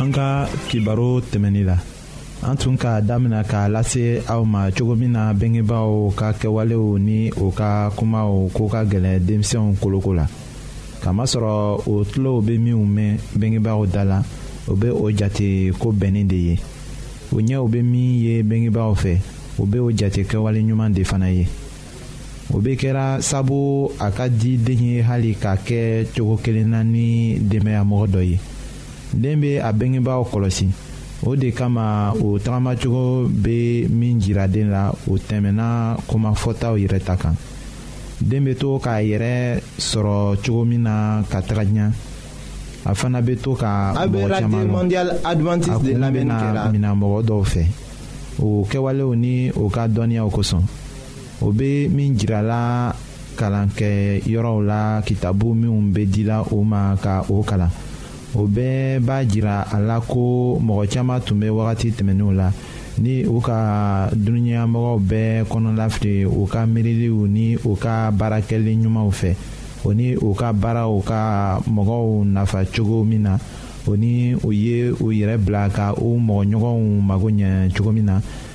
an ka kibaro tɛmɛnin la an tun k'a damina k'a lase aw ma cogo min na bengebaaw ka kɛwalew ni o ka kumaw ko ka gɛlɛn denmisɛnw koloko la kamasɔrɔ o tulow bɛ minnu mɛn bengebaaw da la o bɛ o jate ko bɛnnen de ye o ɲɛw bɛ min ye bengebaaw fɛ o bɛ o jate kɛwale ɲuman de fana ye o bɛ kɛra sabu a ka di den ye hali k'a kɛ cogo kelen na ni denbayamɔgɔ dɔ ye den bɛ a bengebaaw kɔlɔsi o de kama o tagamacogo bɛ min jira den la o tɛmɛnna komafɔtaw yɛrɛ ta kan. den bɛ to k'a yɛrɛ sɔrɔ cogo min na ka taga ɲɛ a fana bɛ to ka mɔgɔ caman lɔ a kunna bɛna minɛ mɔgɔ dɔw fɛ o kɛwalew ni o ka dɔnniyaw kosɔn o bɛ min jirala kalan kɛ yɔrɔw la kitabu minnu bɛ dila o ma ka o kalan. o bɛɛ b'a jira a la ko mɔgɔ caman tun bɛ wagati tɛmɛnenw la ni u ka dununyamɔgɔw bɛɛ kɔnɔlafili u ka miiriliw ni u ka baarakɛli ɲumanw fɛ o ni u ka baaraw ka mɔgɔw nafa cogo min na o ni u ye u yɛrɛ bila ka u mɔgɔɲɔgɔnw mago ɲɛ cogo min na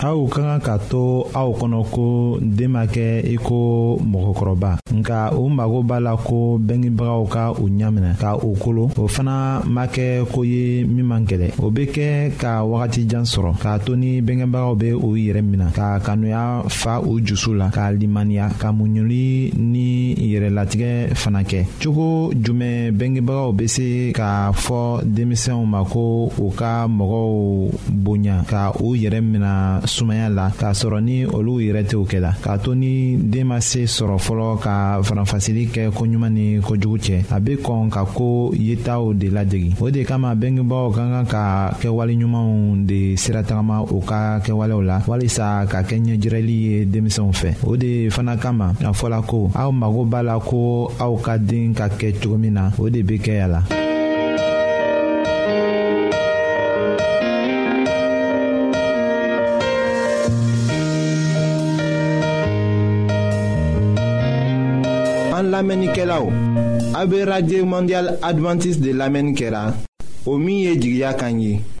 aw ka kan ka to aw kɔnɔ ko den ma kɛ i ko mɔgɔkɔrɔba nka u mago b'a la ko bɛngebagaw ka u ɲaminɛ ka u kolo o fana ma kɛ ko ye min man gɛlɛ o bɛ kɛ ka wagati jan sɔrɔ k'a to ni bɛngebagaw bɛ u yɛrɛ minɛ ka kanuya fa u jusu la k'a limaniya ka muɲuli ni yɛrɛlatigɛ fana kɛ cogo jumɛn bengebagaw bɛ se k'a fɔ denmisɛnw ma ko u ka mɔgɔw bonya ka u yɛrɛ mina sumaya la k'a sɔrɔ ni olu yɛrɛ tɛw kɛ la k'a to ni den ma se sɔrɔ fɔlɔ ka faranfasili kɛ koɲuman ni kojugu cɛ a bɛ kɔn ka ko yetaw de ladege o de kama bengebagaw ka kan ka kɛwale ɲumanw de siratagama u ka kɛwalew la walisa a ka kɛ ɲɛjirɛli ye denmisɛnw fɛ o de fana kama a fɔla ko aw mago b'a la ko aw ka den ka kɛ cogo min na o de bɛ kɛ a la. an lamɛnnikɛlaw a bɛ radio mondial adventiste de lamɛnni kɛra o min ye jigiya kan ye.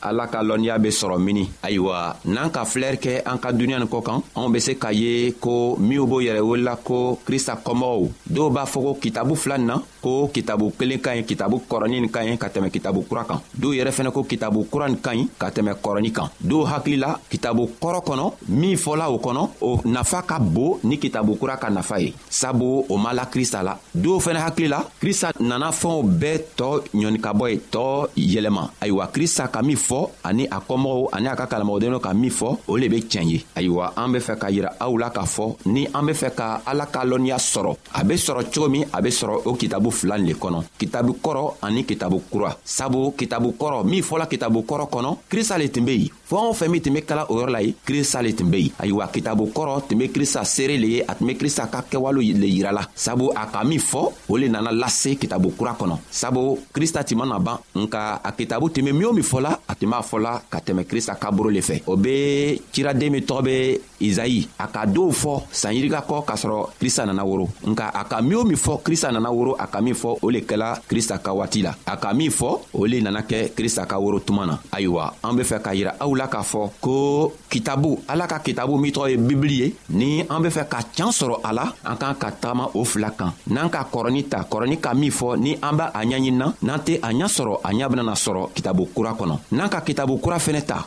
ala ka lɔnniya be sɔrɔ mini ayiwa n'an ka filɛri kɛ an ka duniɲa nin kɔ kan anw be se k'a ye ko minw b'o yɛrɛ welila ko krista kɔmɔgɔw dɔw b'a fɔ ko kitabu fila nin na ko kitabu kelen ka ɲi kitabu kɔrɔnin nin ka ɲi ka tɛmɛ kitabu kura kan dɔw yɛrɛ fɛnɛ ko kitabu kura nin ka ɲi ka tɛmɛ kɔrɔnin kan dɔw hakili la kitabu kɔrɔ kɔnɔ min fɔla o kɔnɔ o nafa ka bon ni kitabu kura ka nafa ye sabu o ma la krista la dɔw fɛnɛ hakili la krista nana fɛnw bɛɛ tɔ ɲɔnikabɔ ye tɔ yɛlɛma ayiwa krista ka min fɔ ani a kɔmɔgɔw ani a ka kalamɔgɔdenw ka min fɔ o le be tiɲɛ ye ayiwa an be fɛ ka yira aw la k'a fɔ ni an be fɛ ka ala ka lɔnniya sɔrɔ a be sɔrɔ cogo min a be sɔrɔ o kitabu fila le kɔnɔ kitabu kɔrɔ ani kitabu kura sabu kitabu kɔrɔ min fɔla kitabu kɔrɔ kɔnɔ krista le tun be yen fɛn o fɛn min tun be kala o yɔrɔ la ye krista le tun be yen ayiwa kitabo kɔrɔ tun be krista seere le ye a tun be krista ka kɛwalew le yira la sabu a ka min fɔ o le nana lase kitabo kura kɔnɔ sabu krista tun mana ban nka a kitabu tun be min o min fɔla a tun b'a fɔla ka tɛmɛ krista kaburu le fɛ o be ciraden min tɔgɔ be izayi a ka dɔw fɔ san yirika kɔ k'a sɔrɔ krista nana woro nka a ka min o min fɔ krista nana woro a ka min fɔ o le kɛla krista ka waati la a ka min fɔ o le nana kɛ krista ka woro tuma na ayiwa an be fɛ ka yira aw la k'a fɔ ko kitabu ala ka kitabu min tɔgɔ ye bibili ye ni an be fɛ ka can sɔrɔ a la an k'an ka tagama o fila kan n'an ka kɔrɔni ta kɔrɔni ka min fɔ ni an b'a a ɲaɲinina n'an tɛ a ɲa sɔrɔ a ɲa benana sɔrɔ kitabu kura kɔnɔ n'an ka kitabu kura fɛnɛ ta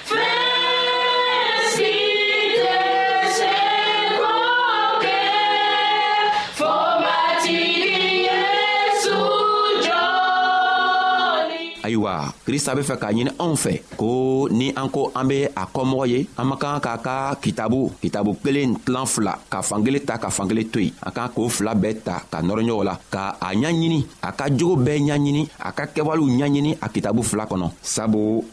ayiwa krista be fɛ k'a ɲini anw fɛ ko ni an ko an be a kɔmɔgɔ ye an man kan k'a ka kitabu kitabu kelen tilan fila ka fankelen ta ka fankelen to yen a kan k'o fila bɛɛ ta ka nɔrɔ ɲɔgɔn la ka a ɲaɲini a ka jogo bɛɛ ɲaɲini a ka kɛwalew ɲaɲini a kitabu fila kɔnɔ sabu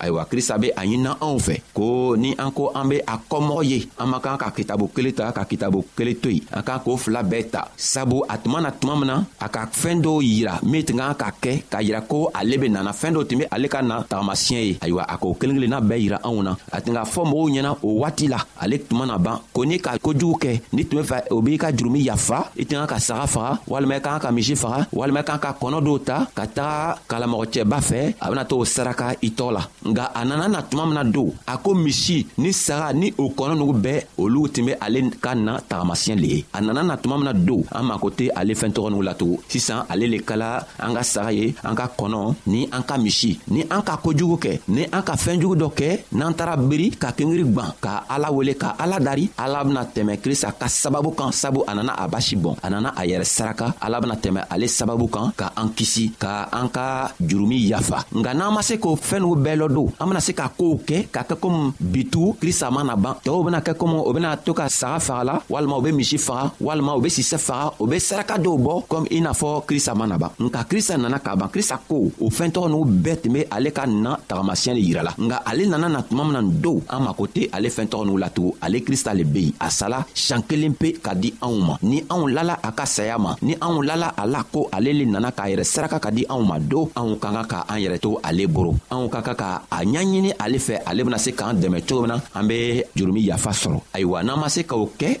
ayiwa krista be a ɲinina anw fɛ ko ni an ko an be a kɔmɔgɔ ye an man kan ka kitabu kelen ta ka kitabu kelen to yen an k'an k'o fila bɛɛ ta sabu a tuma na tuma min na a ka fɛɛn dɔw yira min tun kan ka kɛ k'a yira ko ale be nana fɛɛn dɔw tun be ale ka na tagamasiyɛ ye ayiwa a k'o kelen kelenna bɛɛ yira anw na a tun k'a fɔ mɔgɔw ɲɛna o waati la ale tuma na ban ko ni ka kojugu kɛ ni tun bɛ fɛ o b'i ka jurumi yafa i tun ka saga faga walima i kan ka misi faga walima i kan ka kɔnɔ dɔw ta ka taga kalamɔgɔcɛba fɛ a bɛna t'o saraka i tɔɔ la nka a nana na tuma min na don a ko misi ni saga ni o kɔnɔ nugu bɛɛ olu tun bɛ ale ka na tagamasiyɛn le ye a nana na tuma min na don an mako tɛ ale fɛn tɔgɔ nugu latugun sisan ale le kala an ka saga ye an ka kɔnɔ ni an ka misi ni an ka kojugu kɛ ni an ka fɛɛn jugu dɔ kɛ n'an taara beri ka kengiri gwan ka ala wele ka ala dari ala bena tɛmɛ krista ka sababu kan sabu a nana a basi bɔn a nana a yɛrɛ saraka ala bena tɛmɛ ale sababu kan ka an kisi ka an ka jurumi yafa nka n'an ma se k'o fɛɛn n'u bɛɛ lɔ don an bena se ka koow kɛ ka kɛ komi bitu krista ma na ban tɔɔw bena kɛ komi o bena to ka saga fagala walima u be misi faga walima u be sisɛ faga u be saraka dɔw bɔ komi i n'a fɔ krista ma naban nka krista nana k'a ban krista ko o fɛntɔgɔ n'u bɛɛ tun be ale ka na tagamasiyɛn le yirala nka ale nana na tuma min na nin don an mako tɛ ale fɛntɔgɔ n'u latugun ale krista le be yen a sala siɲan kelen pe ka di anw ma ni anw lala a ka saya ma ni anw lala a la ko ale le nana k'a yɛrɛ saraka ka di anw ma don anw ka kan ka an yɛrɛ to ale boro anw ka kan ka a ɲaɲini ale fɛ ale bena se k'an dɛmɛ cogo min na an be jurumi yafa sɔrɔ ayiwa n'an ma se k'o kɛ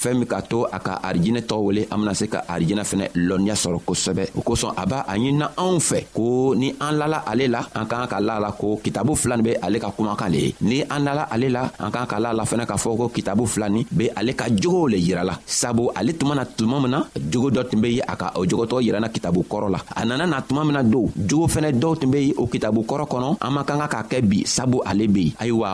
fɛɛn min k'a to a ka arijinɛ tɔgɔ wele an bena se ka arijinɛ fɛnɛ lɔnniya sɔrɔ kosɛbɛ o kosɔn a b'a a ɲinina anw fɛ ko ni an lala ale la an k'an ka la la ko kitabu fila ni be ale ka kumakan le ye ni an lala ale la an k'an ka la la fɛnɛ k'a fɔ ko kitabu fila ni be ale ka jogow le yira la sabu ale tuma na tuma min na jogo dɔ tun be ye a ka o jogotɔgɔ yirana kitabu kɔrɔ la a nana na tuma min na don jogo fɛnɛ dɔw tun be ye o kitabu kɔrɔ kɔnɔ an man kan ka k'a kɛ bi sabu ale be yen ayiwa